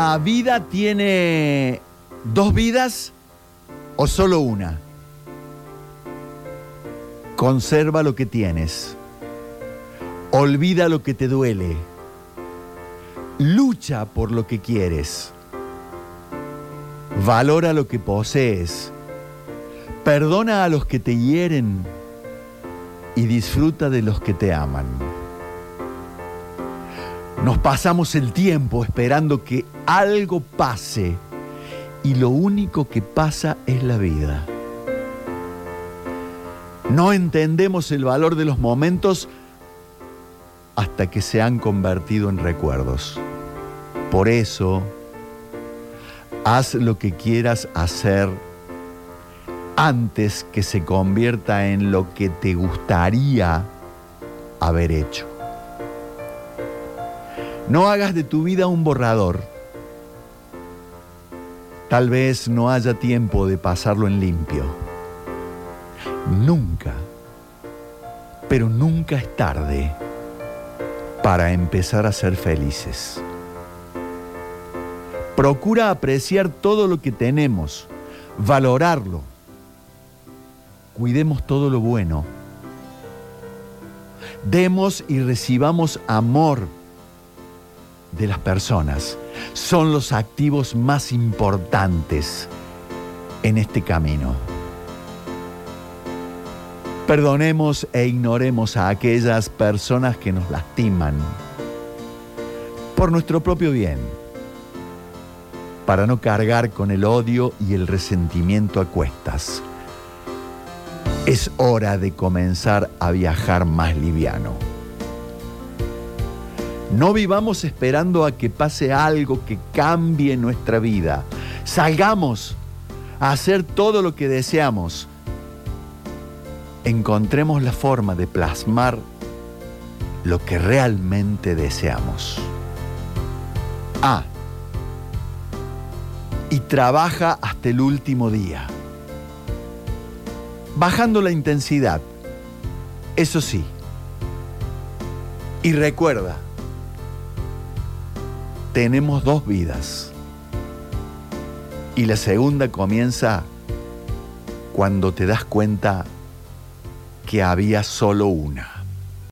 ¿La vida tiene dos vidas o solo una? Conserva lo que tienes. Olvida lo que te duele. Lucha por lo que quieres. Valora lo que posees. Perdona a los que te hieren y disfruta de los que te aman. Nos pasamos el tiempo esperando que algo pase y lo único que pasa es la vida. No entendemos el valor de los momentos hasta que se han convertido en recuerdos. Por eso, haz lo que quieras hacer antes que se convierta en lo que te gustaría haber hecho. No hagas de tu vida un borrador. Tal vez no haya tiempo de pasarlo en limpio. Nunca, pero nunca es tarde para empezar a ser felices. Procura apreciar todo lo que tenemos, valorarlo cuidemos todo lo bueno. Demos y recibamos amor de las personas. Son los activos más importantes en este camino. Perdonemos e ignoremos a aquellas personas que nos lastiman por nuestro propio bien, para no cargar con el odio y el resentimiento a cuestas. Es hora de comenzar a viajar más liviano. No vivamos esperando a que pase algo que cambie nuestra vida. Salgamos a hacer todo lo que deseamos. Encontremos la forma de plasmar lo que realmente deseamos. A. Y trabaja hasta el último día bajando la intensidad. Eso sí. Y recuerda, tenemos dos vidas. Y la segunda comienza cuando te das cuenta que había solo una.